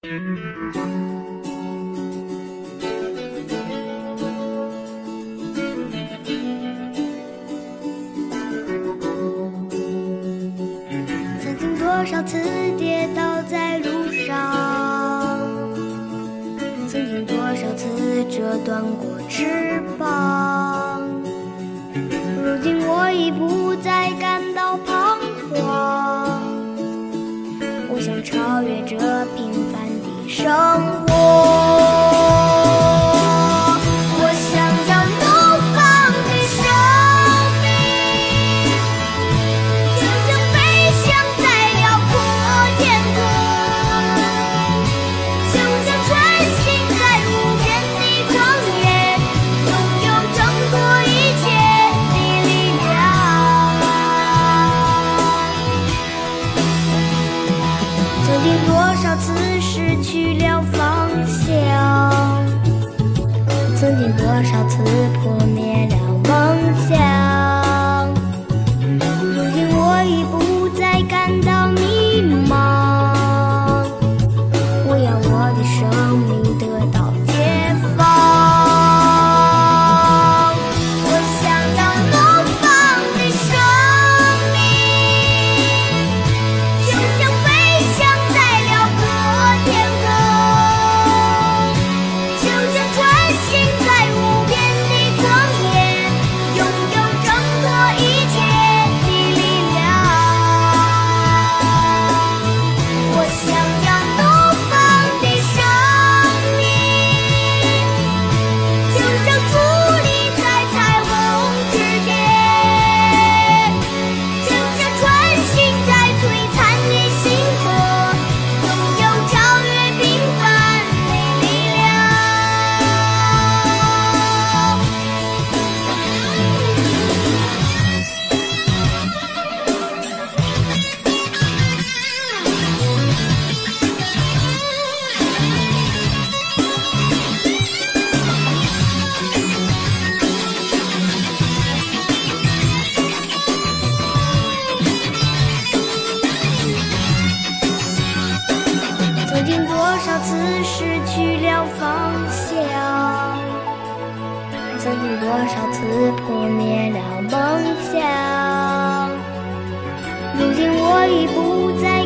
曾经多少次跌倒在路上曾经多少次折断过翅膀。如今我已不生活多少次失去了方向。曾经多少次破灭了梦想。次失去了方向。曾经多少次破灭了梦想。如今我已不再